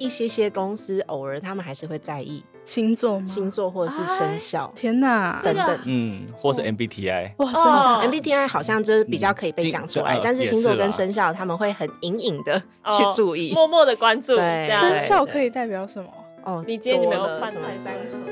一些些公司偶尔他们还是会在意星座、星座或者是生肖。天哪，等等，嗯，或是 MBTI。哇，真的，MBTI 好像就是比较可以被讲出来，但是星座跟生肖他们会很隐隐的去注意，默默的关注。对，生肖可以代表什么？哦，你今天你没有犯什么三合？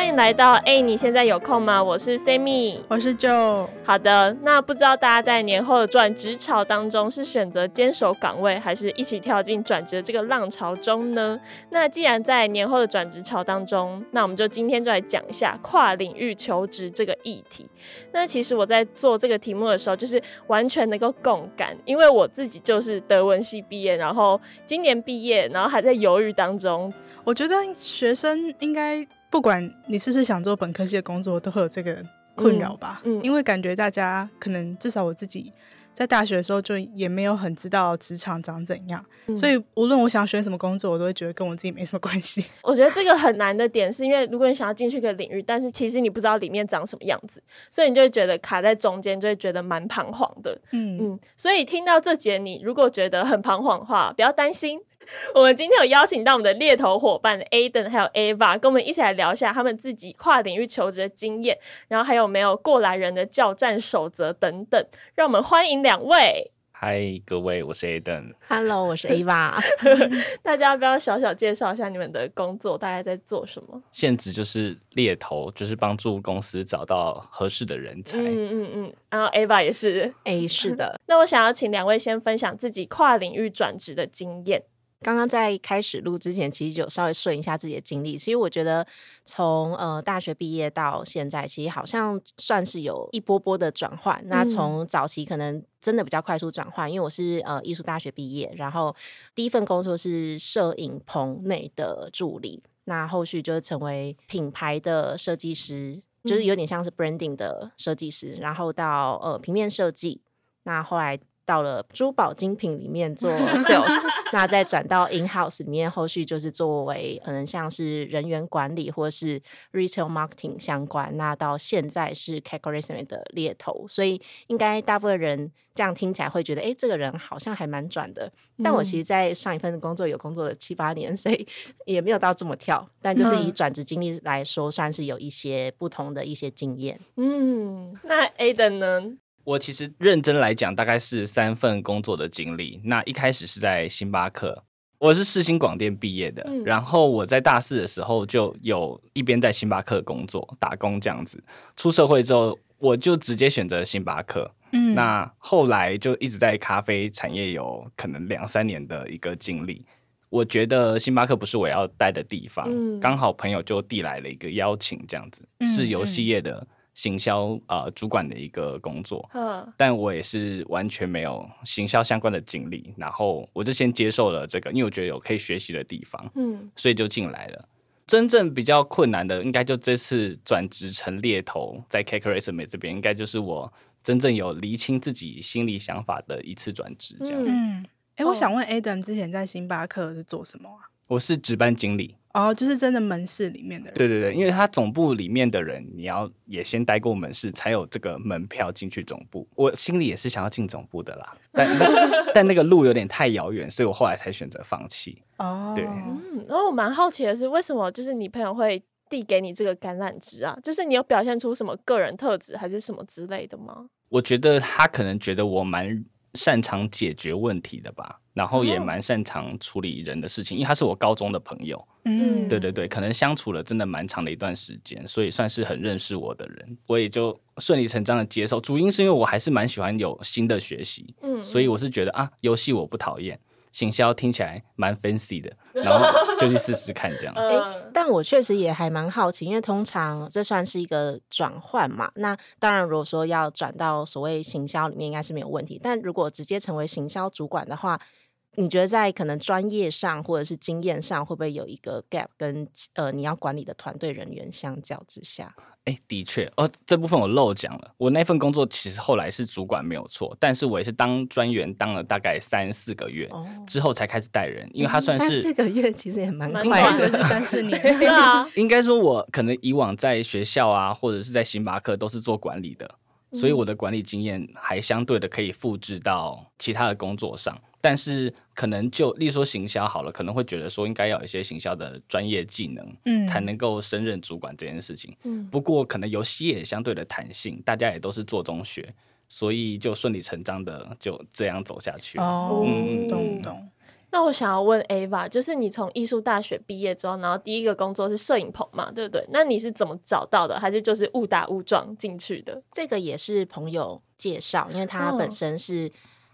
欢迎来到哎，你现在有空吗？我是 Sammy，我是 Joe。好的，那不知道大家在年后的转职潮当中是选择坚守岗位，还是一起跳进转职这个浪潮中呢？那既然在年后的转职潮当中，那我们就今天就来讲一下跨领域求职这个议题。那其实我在做这个题目的时候，就是完全能够共感，因为我自己就是德文系毕业，然后今年毕业，然后还在犹豫当中。我觉得学生应该。不管你是不是想做本科系的工作，都会有这个困扰吧？嗯，嗯，因为感觉大家可能至少我自己在大学的时候就也没有很知道职场长怎样，嗯，所以无论我想选什么工作，我都会觉得跟我自己没什么关系。我觉得这个很难的点是因为如果你想要进去一个领域，但是其实你不知道里面长什么样子，所以你就会觉得卡在中间，就会觉得蛮彷徨的。嗯嗯，所以听到这节，你如果觉得很彷徨的话，不要担心。我们今天有邀请到我们的猎头伙伴 Aden 还有 Ava，跟我们一起来聊一下他们自己跨领域求职的经验，然后还有没有过来人的教战守则等等。让我们欢迎两位。嗨，各位，我是 Aden。Hello，我是 Ava。大家要不要小小介绍一下你们的工作，大概在做什么？现职就是猎头，就是帮助公司找到合适的人才。嗯嗯嗯。然后 Ava 也是 A，是的。那我想要请两位先分享自己跨领域转职的经验。刚刚在开始录之前，其实就稍微顺一下自己的经历。其实我觉得从呃大学毕业到现在，其实好像算是有一波波的转换。那从早期可能真的比较快速转换，因为我是呃艺术大学毕业，然后第一份工作是摄影棚内的助理，那后续就是成为品牌的设计师，就是有点像是 branding 的设计师，然后到呃平面设计，那后来。到了珠宝精品里面做 sales，那再转到 in house 里面，后续就是作为可能像是人员管理或是 retail marketing 相关。那到现在是 CakeResume 的猎头，所以应该大部分人这样听起来会觉得，哎、欸，这个人好像还蛮转的。但我其实，在上一份工作有工作了七八年，所以也没有到这么跳。但就是以转职经历来说，算是有一些不同的一些经验。嗯，那 Aden 呢？我其实认真来讲，大概是三份工作的经历。那一开始是在星巴克，我是世新广电毕业的。嗯、然后我在大四的时候就有一边在星巴克工作打工这样子。出社会之后，我就直接选择星巴克。嗯，那后来就一直在咖啡产业有可能两三年的一个经历。我觉得星巴克不是我要待的地方，嗯、刚好朋友就递来了一个邀请，这样子、嗯、是游戏业的。行销呃主管的一个工作，嗯，但我也是完全没有行销相关的经历，然后我就先接受了这个，因为我觉得有可以学习的地方，嗯，所以就进来了。真正比较困难的，应该就这次转职成猎头，在 CakeResume 这边，应该就是我真正有厘清自己心里想法的一次转职，这样。嗯，哎、欸，我想问 Adam 之前在星巴克是做什么啊？我是值班经理。哦，就是真的门市里面的人。对对对，因为他总部里面的人，你要也先待过门市，才有这个门票进去总部。我心里也是想要进总部的啦，但 但那个路有点太遥远，所以我后来才选择放弃。哦，对。嗯，然后我蛮好奇的是，为什么就是你朋友会递给你这个橄榄枝啊？就是你有表现出什么个人特质，还是什么之类的吗？我觉得他可能觉得我蛮擅长解决问题的吧。然后也蛮擅长处理人的事情，因为他是我高中的朋友，嗯，对对对，可能相处了真的蛮长的一段时间，所以算是很认识我的人，我也就顺理成章的接受。主因是因为我还是蛮喜欢有新的学习，嗯，所以我是觉得啊，游戏我不讨厌。行销听起来蛮 fancy 的，然后就去试试看这样子。欸，但我确实也还蛮好奇，因为通常这算是一个转换嘛。那当然，如果说要转到所谓行销里面，应该是没有问题。但如果直接成为行销主管的话，你觉得在可能专业上或者是经验上，会不会有一个 gap 跟呃你要管理的团队人员相较之下？哎，的确，哦，这部分我漏讲了。我那份工作其实后来是主管没有错，但是我也是当专员当了大概三四个月，哦、之后才开始带人，因为他算是、嗯、三四个月，其实也蛮快的，是三四年。应该说，我可能以往在学校啊，或者是在星巴克都是做管理的。所以我的管理经验还相对的可以复制到其他的工作上。但是可能就例如说行销好了，可能会觉得说应该要有一些行销的专业技能，嗯，才能够升任主管这件事情。嗯，不过可能游戏也相对的弹性，大家也都是做中学，所以就顺理成章的就这样走下去。哦，嗯，懂懂。那我想要问 Ava，就是你从艺术大学毕业之后，然后第一个工作是摄影棚嘛，对不对？那你是怎么找到的？还是就是误打误撞进去的？这个也是朋友介绍，因为他本身是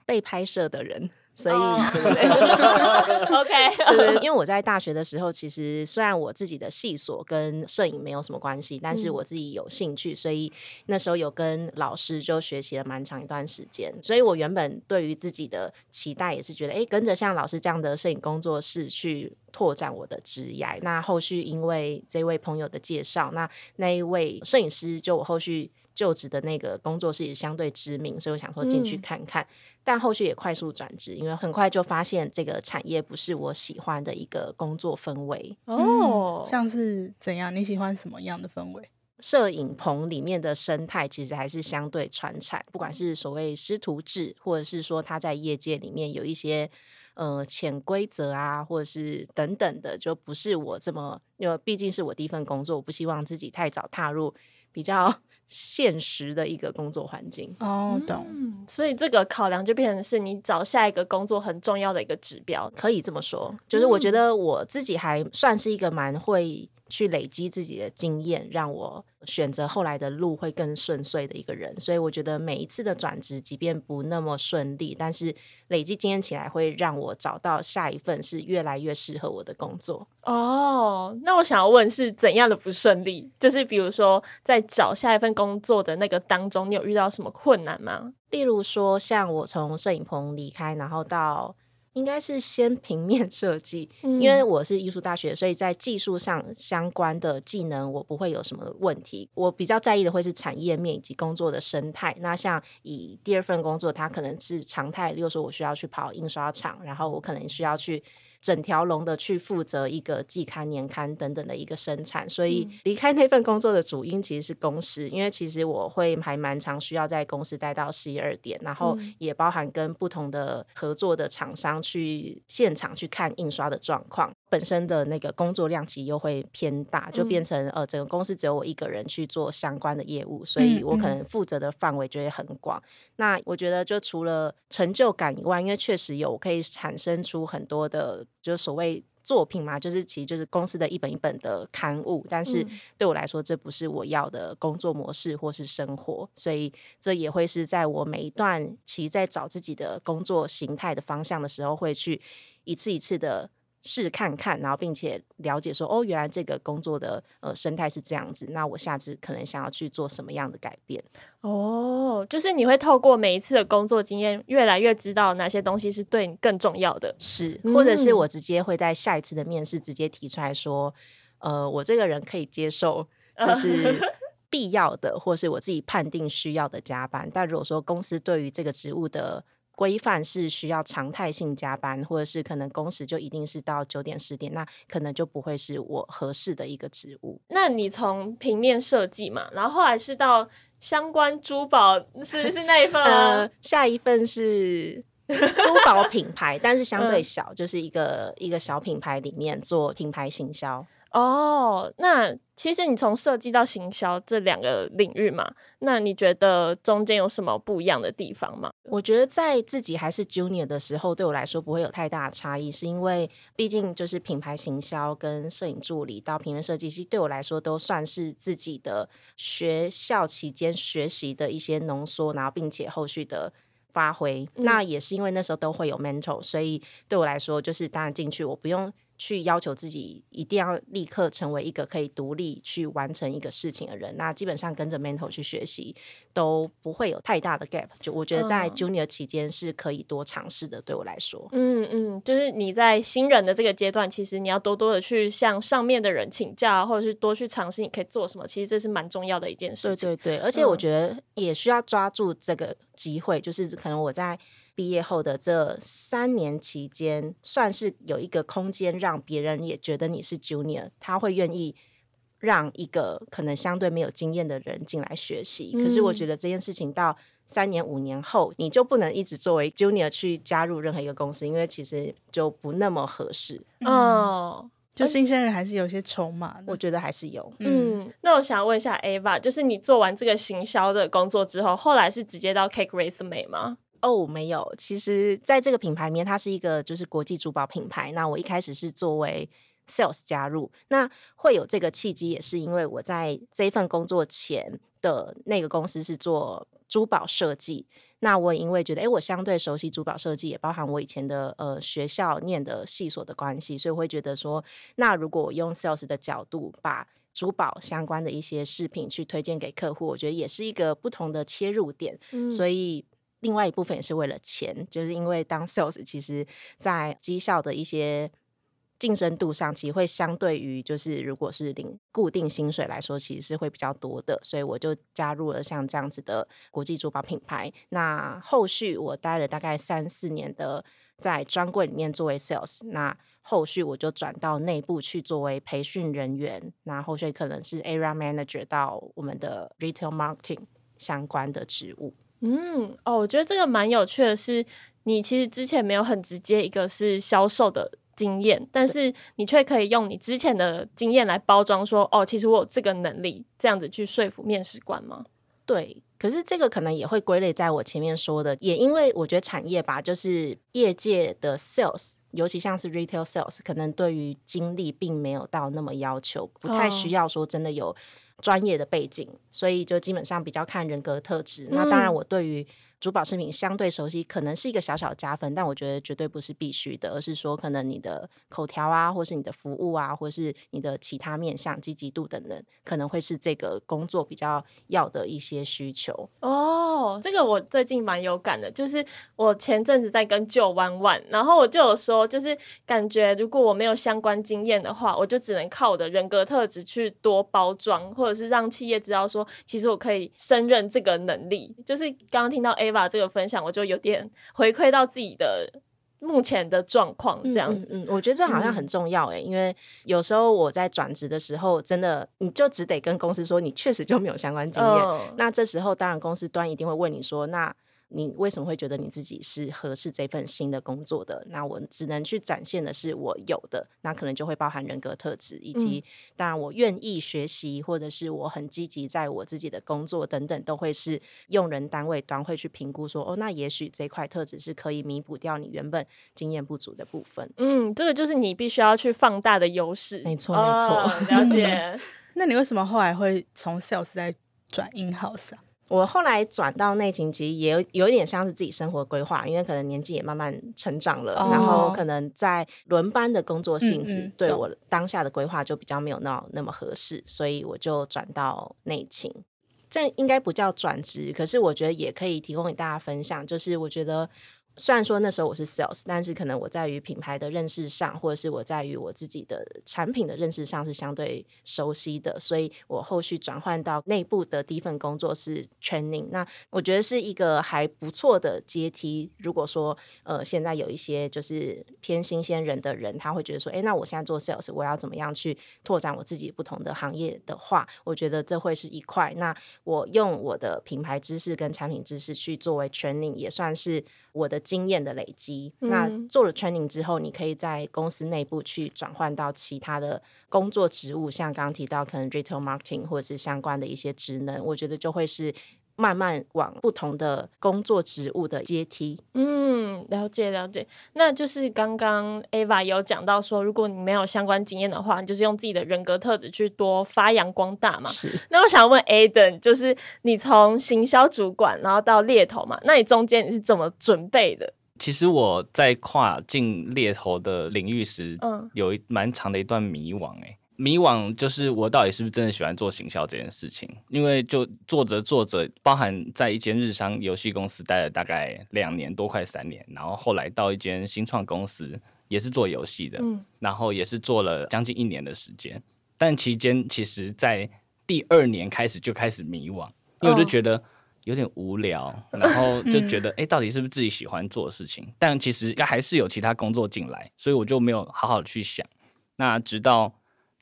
被拍摄的人。哦所以，OK，对，因为我在大学的时候，其实虽然我自己的系所跟摄影没有什么关系，但是我自己有兴趣，所以那时候有跟老师就学习了蛮长一段时间。所以我原本对于自己的期待也是觉得，哎，跟着像老师这样的摄影工作室去拓展我的职业。那后续因为这位朋友的介绍，那那一位摄影师就我后续就职的那个工作室也相对知名，所以我想说进去看看。嗯但后续也快速转职，因为很快就发现这个产业不是我喜欢的一个工作氛围哦。像是怎样？你喜欢什么样的氛围？摄影棚里面的生态其实还是相对传产，不管是所谓师徒制，或者是说他在业界里面有一些呃潜规则啊，或者是等等的，就不是我这么，因为毕竟是我第一份工作，我不希望自己太早踏入比较。现实的一个工作环境哦，懂。嗯，所以这个考量就变成是你找下一个工作很重要的一个指标，可以这么说。就是我觉得我自己还算是一个蛮会。去累积自己的经验，让我选择后来的路会更顺遂的一个人。所以我觉得每一次的转职，即便不那么顺利，但是累积经验起来，会让我找到下一份是越来越适合我的工作。哦，那我想要问是怎样的不顺利？就是比如说在找下一份工作的那个当中，你有遇到什么困难吗？例如说，像我从摄影棚离开，然后到。应该是先平面设计，因为我是艺术大学，所以在技术上相关的技能我不会有什么问题。我比较在意的会是产业面以及工作的生态。那像以第二份工作，它可能是常态，例如说我需要去跑印刷厂，然后我可能需要去。整条龙的去负责一个季刊、年刊等等的一个生产，所以离开那份工作的主因其实是公司，因为其实我会还蛮常需要在公司待到十一二点，然后也包含跟不同的合作的厂商去现场去看印刷的状况。本身的那个工作量其实又会偏大，就变成呃整个公司只有我一个人去做相关的业务，所以我可能负责的范围就会很广。那我觉得就除了成就感以外，因为确实有可以产生出很多的，就所谓作品嘛，就是其实就是公司的一本一本的刊物，但是对我来说这不是我要的工作模式或是生活，所以这也会是在我每一段其实在找自己的工作形态的方向的时候，会去一次一次的。试看看，然后并且了解说，哦，原来这个工作的呃生态是这样子，那我下次可能想要去做什么样的改变？哦，就是你会透过每一次的工作经验，越来越知道哪些东西是对你更重要的，是，或者是我直接会在下一次的面试直接提出来说，呃，我这个人可以接受，就 是必要的，或是我自己判定需要的加班，但如果说公司对于这个职务的规范是需要常态性加班，或者是可能工时就一定是到九点十点，那可能就不会是我合适的一个职务。那你从平面设计嘛，然后后来是到相关珠宝，是是那一份呃，下一份是珠宝品牌，但是相对小，就是一个一个小品牌里面做品牌行销。哦，那其实你从设计到行销这两个领域嘛，那你觉得中间有什么不一样的地方吗？我觉得在自己还是 junior 的时候，对我来说不会有太大的差异，是因为毕竟就是品牌行销跟摄影助理到平面设计师，对我来说都算是自己的学校期间学习的一些浓缩，然后并且后续的发挥。嗯。那也是因为那时候都会有 mentor，所以对我来说就是当然进去我不用。去要求自己一定要立刻成为一个可以独立去完成一个事情的人，那基本上跟着 mentor 去学习都不会有太大的 gap。就我觉得在 junior 期间是可以多尝试的，对我来说。嗯嗯，就是你在新人的这个阶段，其实你要多多的去向上面的人请教，或者是多去尝试你可以做什么。其实这是蛮重要的一件事情。对对对，而且我觉得也需要抓住这个机会，就是可能我在。毕业后的这三年期间，算是有一个空间让别人也觉得你是 junior，他会愿意让一个可能相对没有经验的人进来学习。嗯、可是我觉得这件事情到三年五年后，你就不能一直作为 junior 去加入任何一个公司，因为其实就不那么合适。嗯、哦，就新鲜人还是有些筹码，我觉得还是有。嗯，嗯，那我想问一下 Ava，就是你做完这个行销的工作之后，后来是直接到 Cake Race 美吗？哦，没有。其实，在这个品牌里面，它是一个就是国际珠宝品牌。那我一开始是作为 sales 加入，那会有这个契机，也是因为我在这一份工作前的那个公司是做。珠宝设计，那我也因为觉得，哎，我相对熟悉珠宝设计，也包含我以前的呃学校念的系所的关系，所以我会觉得说，那如果我用 sales 的角度，把珠宝相关的一些饰品去推荐给客户，我觉得也是一个不同的切入点。嗯，所以另外一部分也是为了钱，就是因为当 sales，其实在绩效的一些。竞争度上，其实会相对于就是如果是领固定薪水来说，其实是会比较多的，所以我就加入了像这样子的国际珠宝品牌。那后续我待了大概三四年的在专柜里面作为 sales，那后续我就转到内部去作为培训人员，那后续可能是 area manager 到我们的 retail marketing 相关的职务。嗯，哦，我觉得这个蛮有趣的是，你其实之前没有很直接一个是销售的。经验，但是你却可以用你之前的经验来包装，说哦，其实我有这个能力，这样子去说服面试官吗？对，可是这个可能也会归类在我前面说的，也因为我觉得产业吧，就是业界的 sales，尤其像是 retail sales，可能对于经历并没有到那么要求，不太需要说真的有专业的背景，哦、所以就基本上比较看人格特质。嗯、那当然，我对于珠宝饰品相对熟悉，可能是一个小小加分，但我觉得绝对不是必须的，而是说可能你的口条啊，或是你的服务啊，或是你的其他面向积极度等等，可能会是这个工作比较要的一些需求。哦，这个我最近蛮有感的，就是我前阵子在跟旧弯弯，然后我就有说，就是感觉如果我没有相关经验的话，我就只能靠我的人格特质去多包装，或者是让企业知道说，其实我可以胜任这个能力。就是刚刚听到 Ava 这个分享，我就有点回馈到自己的目前的状况，这样子。嗯，嗯，嗯，我觉得这好像很重要诶，嗯、因为有时候我在转职的时候，真的你就只得跟公司说，你确实就没有相关经验。嗯、那这时候，当然公司端一定会问你说，那。你为什么会觉得你自己是合适这份新的工作的？那我只能去展现的是我有的，那可能就会包含人格特质，以及当然我愿意学习，或者是我很积极在我自己的工作等等，都会是用人单位端会去评估说，哦，那也许这块特质是可以弥补掉你原本经验不足的部分。嗯，这个就是你必须要去放大的优势。没错，没错，哦，了解。那你为什么后来会从 sales 再转 in house 啊？我后来转到内勤，其实也有有一点像是自己生活规划，因为可能年纪也慢慢成长了，哦、然后可能在轮班的工作性质对我当下的规划就比较没有那那么合适，所以我就转到内勤。这应该不叫转职，可是我觉得也可以提供给大家分享，就是我觉得。虽然说那时候我是 sales，但是可能我在于品牌的认识上，或者是我在于我自己的产品的认识上是相对熟悉的，所以我后续转换到内部的第一份工作是 training，那我觉得是一个还不错的阶梯。如果说呃现在有一些就是偏新鲜人的人，他会觉得说，诶，那我现在做 sales，我要怎么样去拓展我自己不同的行业的话，我觉得这会是一块。那我用我的品牌知识跟产品知识去作为 training，也算是。我的经验的累积，那做了 training 之后，你可以在公司内部去转换到其他的工作职务，像刚刚提到可能 retail marketing 或者是相关的一些职能，我觉得就会是。慢慢往不同的工作职务的阶梯，嗯，了解了解。那就是刚刚 Ava 有讲到说，如果你没有相关经验的话，你就是用自己的人格特质去多发扬光大嘛。是。那我想问 Aden，就是你从行销主管然后到猎头嘛，那你中间你是怎么准备的？其实我在跨进猎头的领域时，嗯，有一蛮长的一段迷惘哎、欸。迷惘就是我到底是不是真的喜欢做行销这件事情？因为就做着做着，包含在一间日商游戏公司待了大概两年多，快三年，然后后来到一间新创公司，也是做游戏的，嗯，然后也是做了将近一年的时间。但期间其实，在第二年开始就开始迷惘，因为我就觉得有点无聊，哦、然后就觉得，哎、嗯，到底是不是自己喜欢做的事情？但其实还是有其他工作进来，所以我就没有好好的去想。那直到。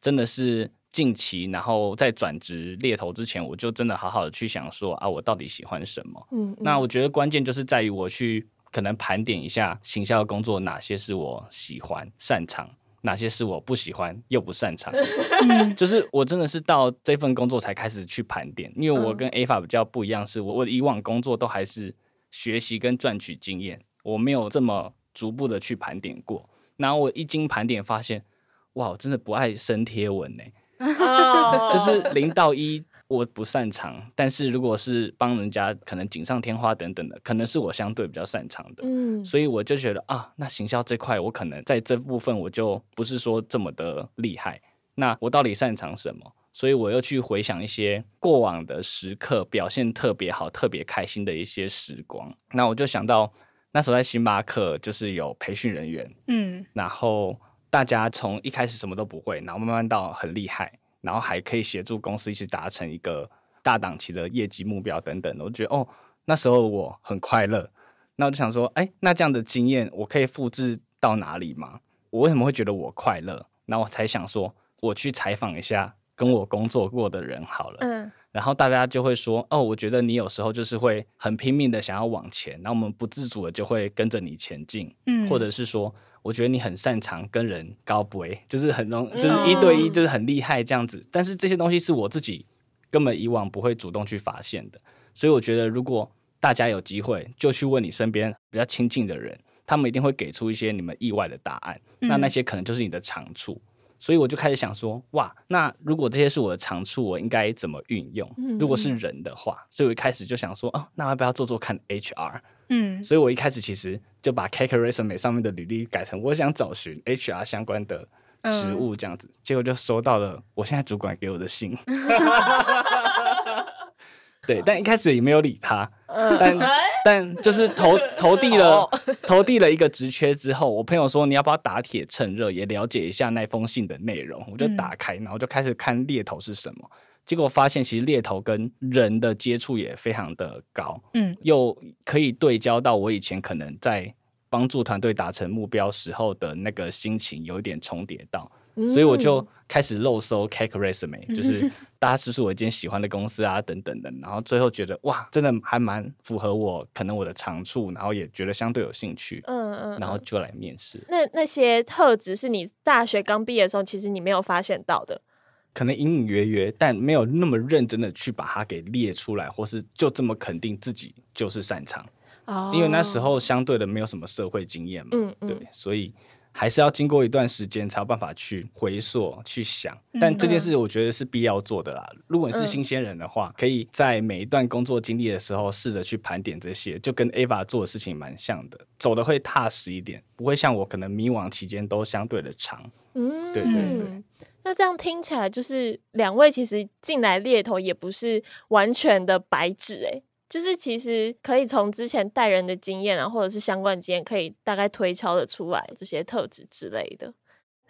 真的是近期，然后在转职猎头之前，我就真的好好的去想说啊，我到底喜欢什么？嗯，嗯，那我觉得关键就是在于我去可能盘点一下行销的工作，哪些是我喜欢擅长，哪些是我不喜欢又不擅长。就是我真的是到这份工作才开始去盘点，因为我跟 Ava 比较不一样，是我我以往工作都还是学习跟赚取经验，我没有这么逐步的去盘点过。然后我一经盘点发现，哇，我真的不爱生贴文呢，就是零到一我不擅长，但是如果是帮人家可能锦上添花等等的，可能是我相对比较擅长的，嗯，所以我就觉得啊，那行销这块我可能在这部分我就不是说这么的厉害，那我到底擅长什么？所以我又去回想一些过往的时刻，表现特别好、特别开心的一些时光，那我就想到。那时候在星巴克就是有培训人员，嗯，然后大家从一开始什么都不会，然后慢慢到很厉害，然后还可以协助公司一起达成一个大档期的业绩目标等等的。我觉得哦，那时候我很快乐。那我就想说，哎，那这样的经验我可以复制到哪里吗？我为什么会觉得我快乐？那我才想说，我去采访一下跟我工作过的人好了。嗯。然后大家就会说，哦，我觉得你有时候就是会很拼命的想要往前，然后我们不自主的就会跟着你前进，嗯，或者是说，我觉得你很擅长跟人高博，就是很容，就是一对一，就是很厉害这样子。但是这些东西是我自己根本以往不会主动去发现的，所以我觉得如果大家有机会，就去问你身边比较亲近的人，他们一定会给出一些你们意外的答案，那那些可能就是你的长处。所以我就开始想说，哇，那如果这些是我的长处，我应该怎么运用？如果是人的话，所以我一开始就想说，哦，那要不要做做看 HR？嗯，所以我一开始其实就把 Cake Resume 上面的履历改成我想找寻 HR 相关的职务这样子，结果就收到了我现在主管给我的信。对，但一开始也没有理他，但但就是投投递了 投递了一个职缺之后，我朋友说，你要不要打铁趁热，也了解一下那封信的内容？我就打开，然后就开始看猎头是什么，结果发现其实猎头跟人的接触也非常的高，嗯，又可以对焦到我以前可能在帮助团队达成目标时候的那个心情，有一点重叠到。所以我就开始漏搜 Cake Resume，就是大家是不是我一间喜欢的公司啊，等等的。然后最后觉得哇，真的还蛮符合我可能我的长处，然后也觉得相对有兴趣，嗯嗯，然后就来面试。那那些特质是你大学刚毕业的时候，其实你没有发现到的，可能隐隐约约，但没有那么认真的去把它给列出来，或是就这么肯定自己就是擅长。哦，因为那时候相对的没有什么社会经验嘛，嗯嗯，对，所以。还是要经过一段时间才有办法去回溯、去想，但这件事我觉得是必要做的啦。如果你是新鲜人的话，可以在每一段工作经历的时候，试着去盘点这些，就跟 Ava 做的事情蛮像的，走的会踏实一点，不会像我可能迷惘期间都相对的长。嗯，对对对。那这样听起来，就是两位其实进来猎头也不是完全的白纸哎。就是其实可以从之前带人的经验啊，或者是相关经验，可以大概推敲的出来这些特质之类的。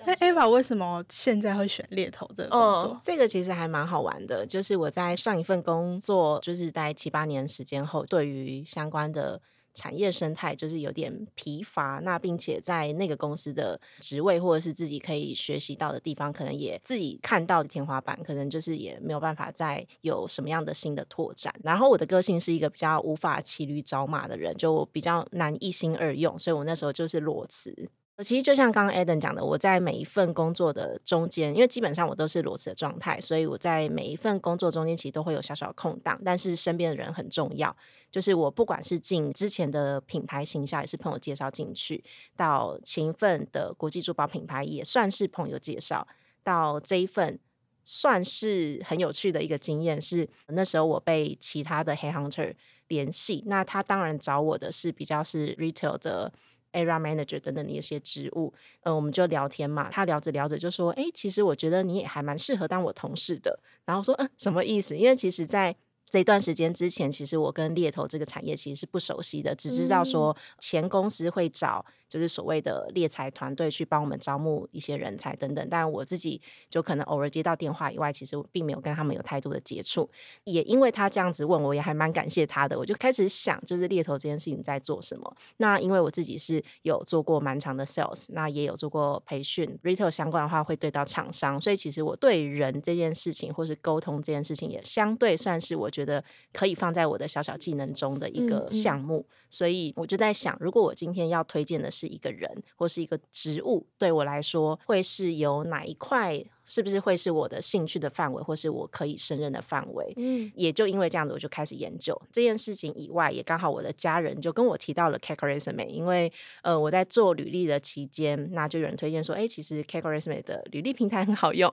那 Ava 为什么现在会选猎头这个工作？哦，这个其实还蛮好玩的。就是我在上一份工作，就是在七八年时间后，对于相关的。产业生态就是有点疲乏，那并且在那个公司的职位或者是自己可以学习到的地方，可能也自己看到的天花板，可能就是也没有办法再有什么样的新的拓展。然后我的个性是一个比较无法骑驴找马的人，就比较难一心二用，所以我那时候就是裸辞。其实就像刚刚 Adam 讲的，我在每一份工作的中间，因为基本上我都是裸辞的状态，所以我在每一份工作中间其实都会有小小的空档。但是身边的人很重要，就是我不管是进之前的品牌形象，也是朋友介绍进去，到勤奋的国际珠宝品牌也算是朋友介绍，到这一份算是很有趣的一个经验是，那时候我被其他的黑 hunter 联系，那他当然找我的是比较是 Retail 的。Area Manager 等等的一些职务，嗯，我们就聊天嘛。他聊着聊着就说：“哎，其实我觉得你也还蛮适合当我同事的。”然后说：“嗯，什么意思？”因为其实，在这一段时间之前，其实我跟猎头这个产业其实是不熟悉的，只知道说前公司会找。就是所谓的猎才团队去帮我们招募一些人才等等，但我自己就可能偶尔接到电话以外，其实我并没有跟他们有太多的接触。也因为他这样子问我，也还蛮感谢他的。我就开始想，就是猎头这件事情在做什么。那因为我自己是有做过蛮长的 sales，那也有做过培训，retail 相关的话会对到厂商，所以其实我对人这件事情或是沟通这件事情，也相对算是我觉得可以放在我的小小技能中的一个项目。嗯嗯所以我就在想，如果我今天要推荐的是一个人或是一个植物，对我来说会是有哪一块？是不是会是我的兴趣的范围，或是我可以胜任的范围？嗯，也就因为这样子，我就开始研究这件事情以外，也刚好我的家人就跟我提到了 CakeResume，因为呃我在做履历的期间，那就有人推荐说，哎、欸，其实 CakeResume 的履历平台很好用，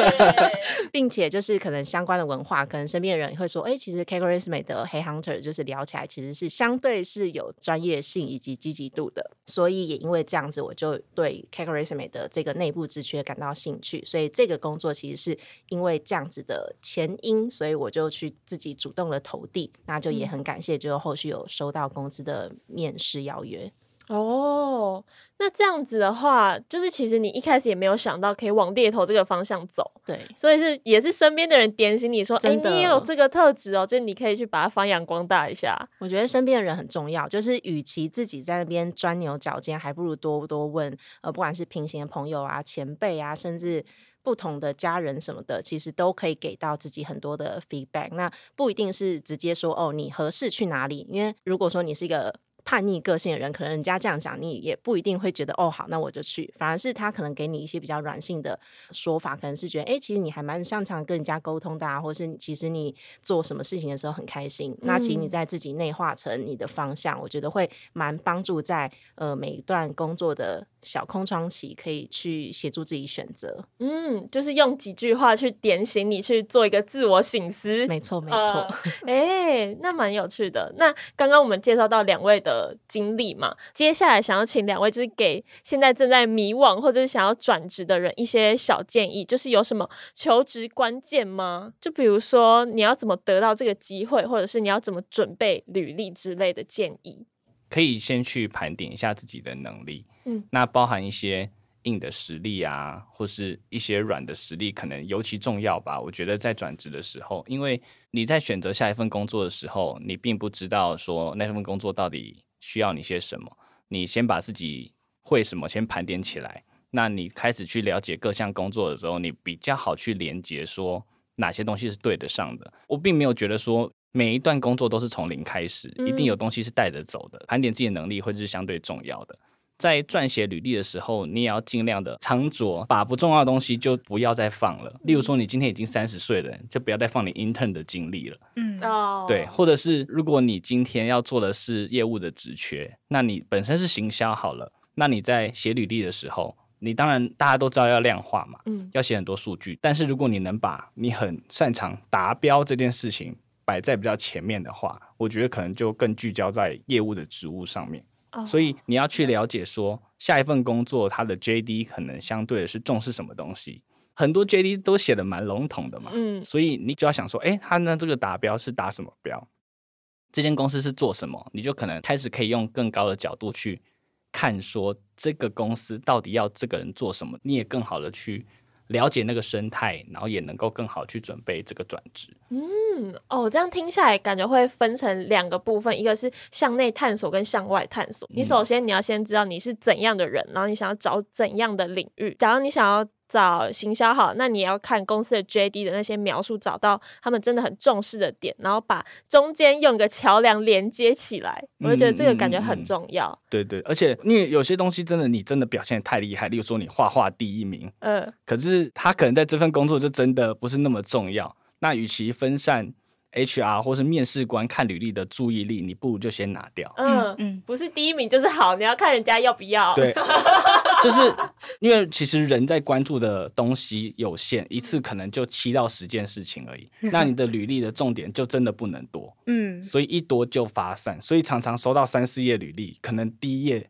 并且就是可能相关的文化，可能身边的人会说，哎、欸，其实 CakeResume 的 HeyHunter 就是聊起来其实是相对是有专业性以及积极度的，所以也因为这样子，我就对 CakeResume 的这个内部职缺感到兴趣，所以这个工作其实是因为这样子的前因，所以我就去自己主动的投递，那就也很感谢，就后续有收到公司的面试邀约。哦，那这样子的话，就是其实你一开始也没有想到可以往猎头这个方向走，对，所以是也是身边的人点醒你说，哎、欸，你也有这个特质哦，就你可以去把它发扬光大一下。我觉得身边的人很重要，就是与其自己在那边钻牛角尖，还不如多多问，呃，不管是平行的朋友啊、前辈啊，甚至不同的家人什么的，其实都可以给到自己很多的 feedback。那不一定是直接说哦，你合适去哪里，因为如果说你是一个。叛逆个性的人，可能人家这样讲，你也不一定会觉得哦好，那我就去。反而是他可能给你一些比较软性的说法，可能是觉得哎，其实你还蛮擅长跟人家沟通的啊，或是其实你做什么事情的时候很开心。嗯、那其实你在自己内化成你的方向，我觉得会蛮帮助在呃每一段工作的小空窗期，可以去协助自己选择。嗯，就是用几句话去点醒你去做一个自我醒思。没错，没错。哎、呃，那蛮有趣的。那刚刚我们介绍到两位的。的经历嘛，接下来想要请两位，就是给现在正在迷惘或者是想要转职的人一些小建议，就是有什么求职关键吗？就比如说你要怎么得到这个机会，或者是你要怎么准备履历之类的建议。可以先去盘点一下自己的能力，嗯，那包含一些硬的实力啊，或是一些软的实力，可能尤其重要吧。我觉得在转职的时候，因为你在选择下一份工作的时候，你并不知道说那份工作到底需要你些什么。你先把自己会什么先盘点起来，那你开始去了解各项工作的时候，你比较好去连接说哪些东西是对得上的。我并没有觉得说每一段工作都是从零开始，一定有东西是带着走的。盘点自己的能力会是相对重要的。在撰写履历的时候，你也要尽量的藏拙，把不重要的东西就不要再放了。例如说，你今天已经三十岁了，就不要再放你 intern 的经历了。嗯，哦，对，或者是如果你今天要做的是业务的职缺，那你本身是行销好了，那你在写履历的时候，你当然大家都知道要量化嘛，嗯，要写很多数据。但是如果你能把你很擅长达标这件事情摆在比较前面的话，我觉得可能就更聚焦在业务的职务上面。所以你要去了解说，下一份工作它的 JD 可能相对的是重视什么东西。很多 JD 都写的蛮笼统的嘛，嗯，所以你就要想说，哎，他呢这个达标是达什么标？这间公司是做什么？你就可能开始可以用更高的角度去看，说这个公司到底要这个人做什么，你也更好的去。了解那个生态，然后也能够更好去准备这个转职。嗯，哦，这样听下来感觉会分成两个部分，一个是向内探索跟向外探索。你首先你要先知道你是怎样的人，然后你想要找怎样的领域。假如你想要。找行销好，那你也要看公司的 JD 的那些描述，找到他们真的很重视的点，然后把中间用个桥梁连接起来。我就觉得这个感觉很重要。嗯嗯嗯、对对，而且因为有些东西真的你真的表现得太厉害，例如说你画画第一名，嗯，可是他可能在这份工作就真的不是那么重要。那与其分散。HR 或是面试官看履历的注意力，你不如就先拿掉。嗯嗯，不是第一名就是好，你要看人家要不要。对，就是因为其实人在关注的东西有限，一次可能就七到十件事情而已。那你的履历的重点就真的不能多。嗯，所以一多就发散，所以常常收到三四页履历，可能第一页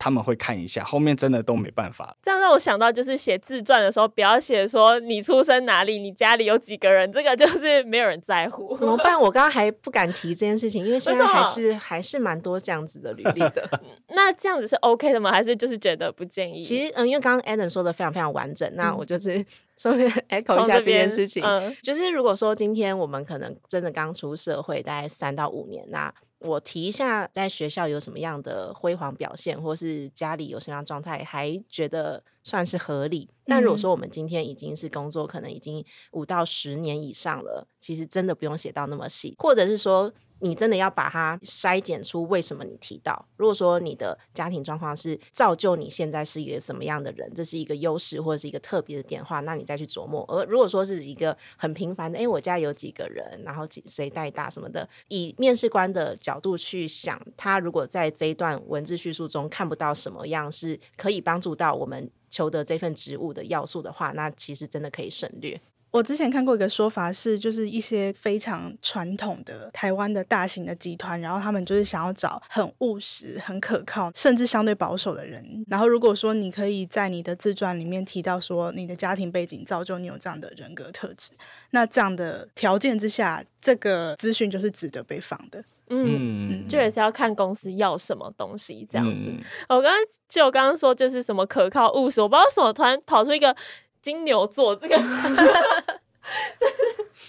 他们会看一下，后面真的都没办法。这样让我想到，就是写自传的时候，不要写说你出生哪里，你家里有几个人，这个就是没有人在乎。怎么办？我刚刚还不敢提这件事情，因为现在还是还是蛮多这样子的履历的。那这样子是 OK 的吗？还是就是觉得不建议？其实，嗯，因为刚刚 Adam 说的非常非常完整，那我就是顺便 echo 一下这件事情。嗯，就是如果说今天我们可能真的刚出社会，大概三到五年，那。我提一下，在学校有什么样的辉煌表现，或是家里有什么样状态，还觉得算是合理。但如果说我们今天已经是工作，可能已经五到十年以上了，其实真的不用写到那么细，或者是说。你真的要把它筛检出为什么你提到？如果说你的家庭状况是造就你现在是一个什么样的人，这是一个优势或者是一个特别的点的话，那你再去琢磨。而如果说是一个很平凡的，诶，我家有几个人，然后几谁带大什么的，以面试官的角度去想，他如果在这一段文字叙述中看不到什么样是可以帮助到我们求得这份职务的要素的话，那其实真的可以省略。我之前看过一个说法是，就是一些非常传统的台湾的大型的集团，然后他们就是想要找很务实、很可靠，甚至相对保守的人。然后如果说你可以在你的自传里面提到说你的家庭背景造就你有这样的人格特质，那这样的条件之下，这个资讯就是值得被放的。嗯，就也是要看公司要什么东西这样子。嗯、我刚刚就我刚刚说就是什么可靠务实，我不知道为什么突然跑出一个。金牛座这个，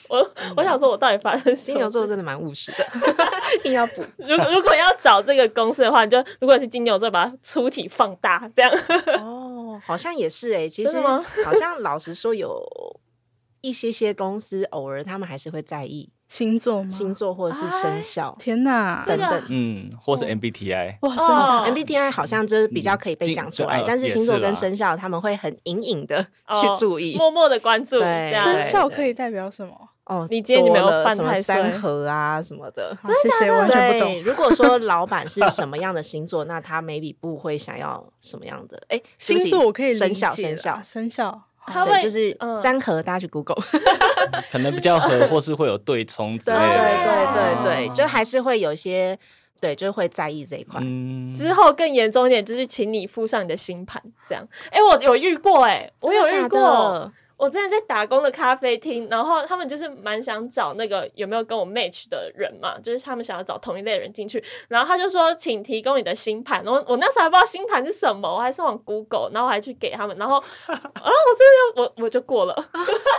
我我想说，我到底发生金牛座真的蛮务实的，一定要补。如如果要找这个公司的话，你就如果是金牛座，把它粗体放大，这样。哦，好像也是哎，其实好像老实说，有一些些公司偶尔他们还是会在意。星座吗？星座或者是生肖，天哪，等等，嗯，或是 MBTI，哇，真的，MBTI 好像就是比较可以被讲出来，但是星座跟生肖他们会很隐隐的去注意，默默的关注。对，生肖可以代表什么？哦，你今天你没有犯什么三合啊什么的？真的，完全不懂。如果说老板是什么样的星座，那他 maybe 不会想要什么样的？哎，星座我可以生肖，生肖，生肖。他会就是三合，大家去 Google，可能比较合，或是会有对冲之类的。对对对对，就还是会有一些，对，就会在意这一块。之后更严重一点，就是请你附上你的星盘，这样。哎，我有遇过，哎，我有遇过。我之前在打工的咖啡厅，然后他们就是蛮想找那个有没有跟我 match 的人嘛，就是他们想要找同一类人进去，然后他就说，请提供你的星盘，然后我那时候还不知道星盘是什么，我还上网 Google，然后我还去给他们，然后 啊，我真的我我就过了。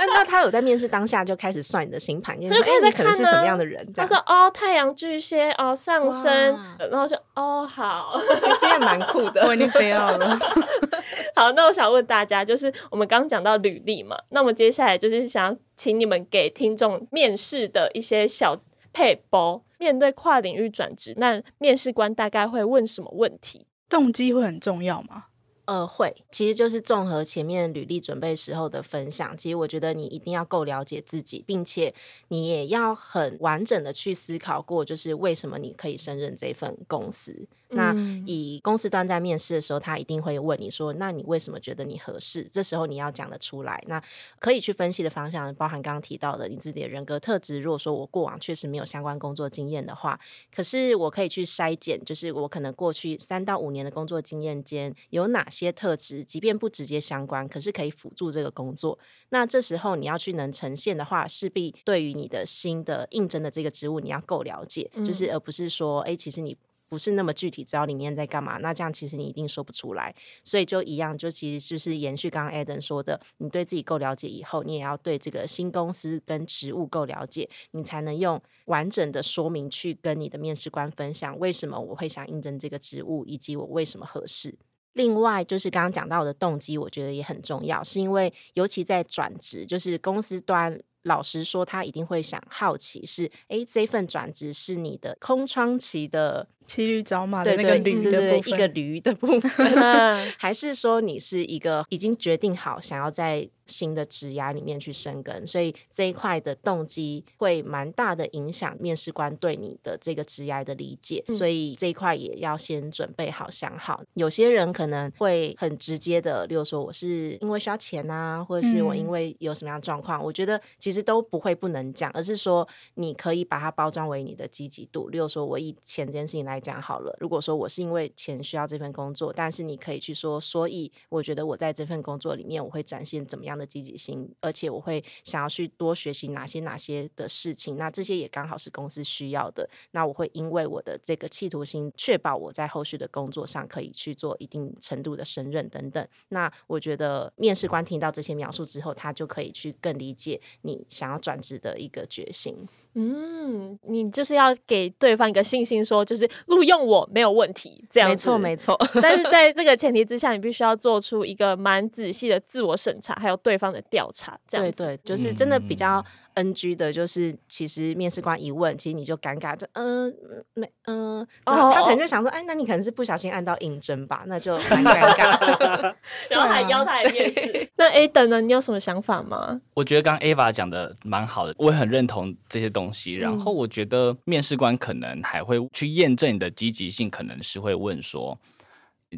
那他有在面试当下就开始算你的星盘，他就开始在看是什么样的人，他说哦，太阳巨蟹哦，上升，然后就哦好，其实也蛮酷的，我已经飞到了。好，那我想问大家，就是我们刚刚讲到履历嘛。那么接下来就是想请你们给听众面试的一些小配包。面对跨领域转职，那面试官大概会问什么问题？动机会很重要吗？呃，会，其实就是综合前面履历准备时候的分享。其实我觉得你一定要够了解自己，并且你也要很完整的去思考过，就是为什么你可以胜任这份公司。那以公司端在面试的时候，他一定会问你说：“那你为什么觉得你合适？”这时候你要讲得出来。那可以去分析的方向，包含刚刚提到的你自己的人格特质。如果说我过往确实没有相关工作经验的话，可是我可以去筛减，就是我可能过去三到五年的工作经验间有哪些特质，即便不直接相关，可是可以辅助这个工作。那这时候你要去能呈现的话，势必对于你的新的应征的这个职务，你要够了解，就是而不是说，哎，其实你。不是那么具体，知道里面在干嘛，那这样其实你一定说不出来。所以就一样，就其实就是延续刚刚 Adam 说的，你对自己够了解以后，你也要对这个新公司跟职务够了解，你才能用完整的说明去跟你的面试官分享为什么我会想应征这个职务，以及我为什么合适。另外就是刚刚讲到的动机，我觉得也很重要，是因为尤其在转职，就是公司端。老实说，他一定会想好奇是，哎，这份转职是你的空窗期的骑驴找马的那个驴的部分，一个驴的部分，还是说你是一个已经决定好想要在新的职涯里面去生根，所以这一块的动机会蛮大的影响面试官对你的这个职涯的理解，嗯、所以这一块也要先准备好想好。有些人可能会很直接的，例如说我是因为需要钱啊，或者是我因为有什么样的状况，嗯、我觉得其实都不会不能讲，而是说你可以把它包装为你的积极度。例如说我以钱这件事情来来讲好了，如果说我是因为钱需要这份工作，但是你可以去说，所以我觉得我在这份工作里面我会展现怎么样的积极性，而且我会想要去多学习哪些哪些的事情，那这些也刚好是公司需要的。那我会因为我的这个企图心，确保我在后续的工作上可以去做一定程度的胜任等等。那我觉得面试官听到这些描述之后，他就可以去更理解你想要转职的一个决心。嗯，你就是要给对方一个信心说，说就是录用我没有问题，这样。没错，没错。但是在这个前提之下，你必须要做出一个蛮仔细的自我审查，还有对方的调查，这样子。对对，就是真的比较。NG 的就是，其实面试官一问，其实你就尴尬，就嗯、呃、没嗯，呃 oh, 他可能就想说，哎，那你可能是不小心按到应征吧，那就蛮尴尬，然后还邀他来面试。那 Adam 呢？你有什么想法吗？我觉得刚刚 Ava 讲的蛮好的，我也很认同这些东西。然后我觉得面试官可能还会去验证你的积极性，可能是会问说。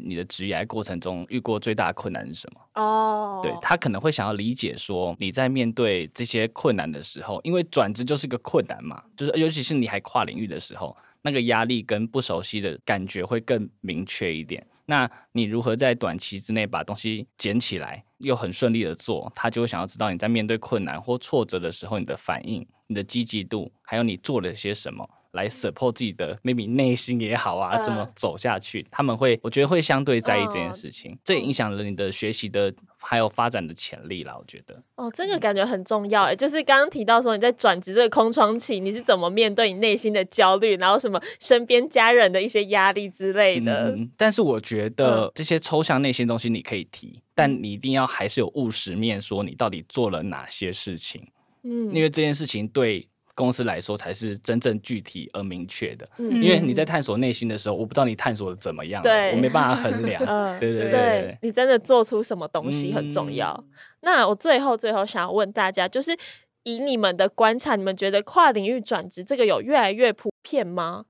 你的职业过程中遇过最大的困难是什么？哦，对，他可能会想要理解说，你在面对这些困难的时候，因为转职就是一个困难嘛，就是尤其是你还跨领域的时候，那个压力跟不熟悉的感觉会更明确一点。那你如何在短期之内把东西捡起来，又很顺利的做，他就会想要知道你在面对困难或挫折的时候，你的反应、你的积极度，还有你做了些什么。来 support 自己的 maybe 内心也好啊，这么走下去？呃、他们会，我觉得会相对在意这件事情，哦、这也影响了你的学习的还有发展的潜力啦。我觉得哦，这个感觉很重要诶，就是刚刚提到说你在转职这个空窗期，你是怎么面对你内心的焦虑，然后什么身边家人的一些压力之类的。嗯、但是我觉得这些抽象内心东西你可以提，嗯、但你一定要还是有务实面，说你到底做了哪些事情。嗯，因为这件事情对。公司来说才是真正具体而明确的，嗯、因为你在探索内心的时候，我不知道你探索的怎么样，对我没办法衡 量。嗯、对对对，你真的做出什么东西很重要。嗯、那我最后最后想要问大家，就是以你们的观察，你们觉得跨领域转职这个有越来越普遍吗？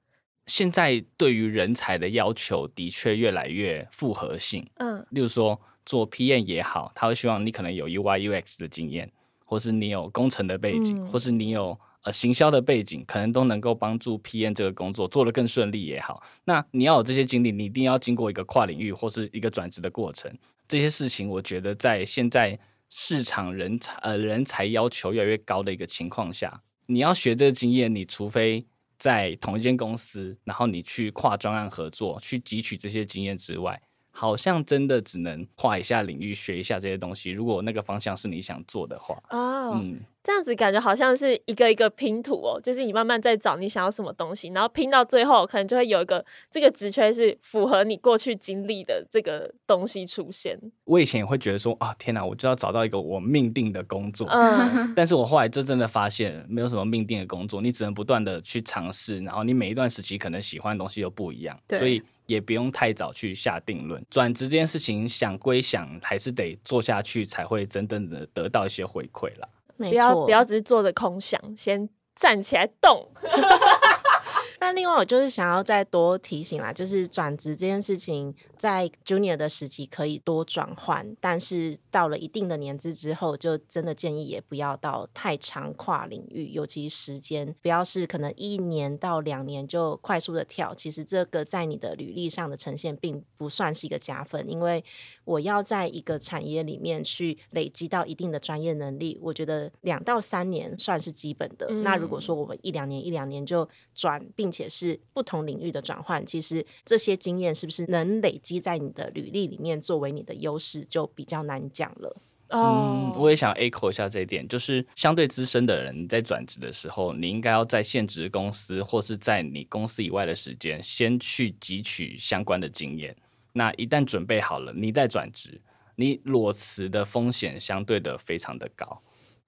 现在对于人才的要求的确越来越复合性。嗯，例如说做 PM 也好，他会希望你可能有 UI UX 的经验，或是你有工程的背景，嗯、或是你有。呃，行销的背景可能都能够帮助 PM 这个工作做得更顺利也好。那你要有这些经历，你一定要经过一个跨领域或是一个转职的过程。这些事情，我觉得在现在市场人才呃人才要求越来越高的一个情况下，你要学这个经验，你除非在同一间公司，然后你去跨专案合作，去汲取这些经验之外，好像真的只能跨一下领域，学一下这些东西。如果那个方向是你想做的话，哦，嗯。这样子感觉好像是一个一个拼图哦，就是你慢慢在找你想要什么东西，然后拼到最后，可能就会有一个这个职缺是符合你过去经历的这个东西出现。我以前也会觉得说啊，天哪，我就要找到一个我命定的工作。嗯，但是我后来就真的发现，没有什么命定的工作，你只能不断的去尝试，然后你每一段时期可能喜欢的东西又不一样，所以也不用太早去下定论。转职这件事情想归想，还是得做下去才会真正的得到一些回馈啦。没错，不要不要只是坐着空想，先站起来动。那另外，我就是想要再多提醒啦，就是转职这件事情。在 junior 的时期可以多转换，但是到了一定的年资之后，就真的建议也不要到太长跨领域，尤其时间不要是可能一年到两年就快速的跳。其实这个在你的履历上的呈现并不算是一个加分，因为我要在一个产业里面去累积到一定的专业能力，我觉得两到三年算是基本的。嗯、那如果说我们一两年一两年就转，并且是不同领域的转换，其实这些经验是不是能累？积在你的履历里面作为你的优势，就比较难讲了。嗯，我也想 echo 一下这一点，就是相对资深的人在转职的时候，你应该要在现职公司或是在你公司以外的时间，先去汲取相关的经验。那一旦准备好了，你再转职，你裸辞的风险相对的非常的高。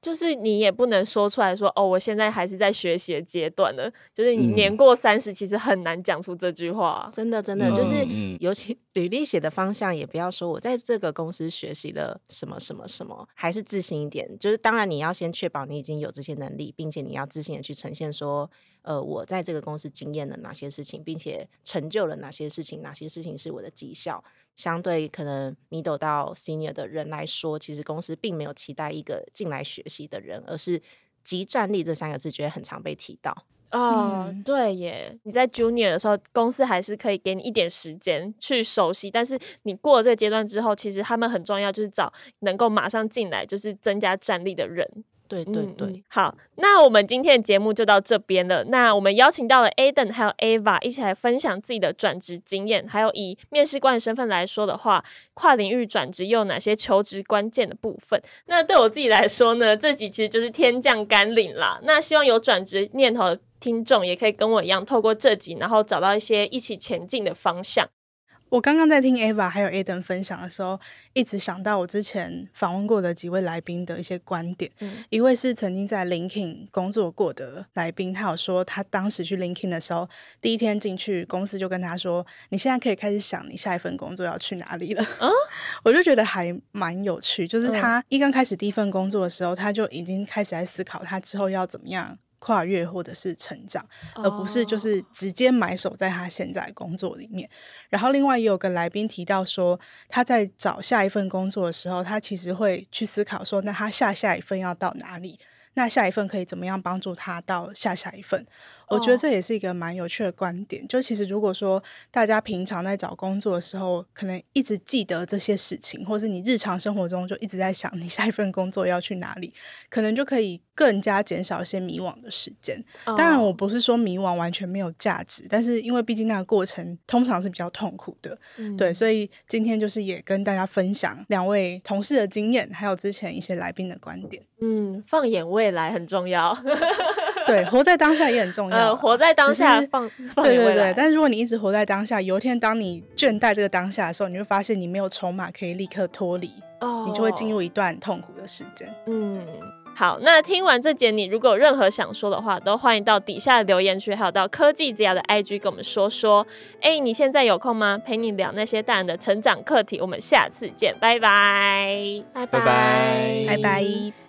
就是你也不能说出来说哦，我现在还是在学习的阶段呢。就是你年过三十，其实很难讲出这句话。真的，真的，就是尤其履历写的方向，也不要说我在这个公司学习了什么什么什么，还是自信一点。就是当然你要先确保你已经有这些能力，并且你要自信的去呈现说，呃，我在这个公司经验了哪些事情，并且成就了哪些事情，哪些事情是我的绩效。相对可能 middle 到 senior 的人来说，其实公司并没有期待一个进来学习的人，而是即战力这三个字，觉得很常被提到。哦，嗯、对耶，你在 Junior 的时候，公司还是可以给你一点时间去熟悉，但是你过了这个阶段之后，其实他们很重要，就是找能够马上进来，就是增加战力的人。对对对、嗯，好，那我们今天的节目就到这边了。那我们邀请到了 Aden 还有 Ava 一起来分享自己的转职经验，还有以面试官的身份来说的话，跨领域转职又有哪些求职关键的部分？那对我自己来说呢，这集其实就是天降甘霖啦。那希望有转职念头的听众也可以跟我一样，透过这集，然后找到一些一起前进的方向。我刚刚在听 Ava 还有 Aden 分享的时候，一直想到我之前访问过的几位来宾的一些观点。嗯、一位是曾经在 LinkedIn 工作过的来宾，他有说他当时去 LinkedIn 的时候，第一天进去公司就跟他说：“你现在可以开始想你下一份工作要去哪里了。啊” 我就觉得还蛮有趣，就是他一刚开始第一份工作的时候，他就已经开始在思考他之后要怎么样。跨越或者是成长，而不是就是直接埋首在他现在工作里面。然后另外也有个来宾提到说，他在找下一份工作的时候，他其实会去思考说，那他下下一份要到哪里？那下一份可以怎么样帮助他到下下一份？我觉得这也是一个蛮有趣的观点。Oh. 就其实如果说大家平常在找工作的时候，可能一直记得这些事情，或是你日常生活中就一直在想你下一份工作要去哪里，可能就可以更加减少一些迷惘的时间。Oh. 当然，我不是说迷惘完全没有价值，但是因为毕竟那个过程通常是比较痛苦的，嗯、对，所以今天就是也跟大家分享两位同事的经验，还有之前一些来宾的观点。嗯，放眼未来很重要。对，活在当下也很重要。呃，活在当下放，放对对对。但是如果你一直活在当下，有一天当你倦怠这个当下的时候，你会发现你没有筹码可以立刻脱离，哦，你就会进入一段痛苦的时间。嗯，好，那听完这节，你如果有任何想说的话，都欢迎到底下的留言区，还有到科技职涯的 IG 跟我们说说。哎，你现在有空吗？陪你聊那些大人的成长课题。我们下次见，拜拜，拜拜，拜拜。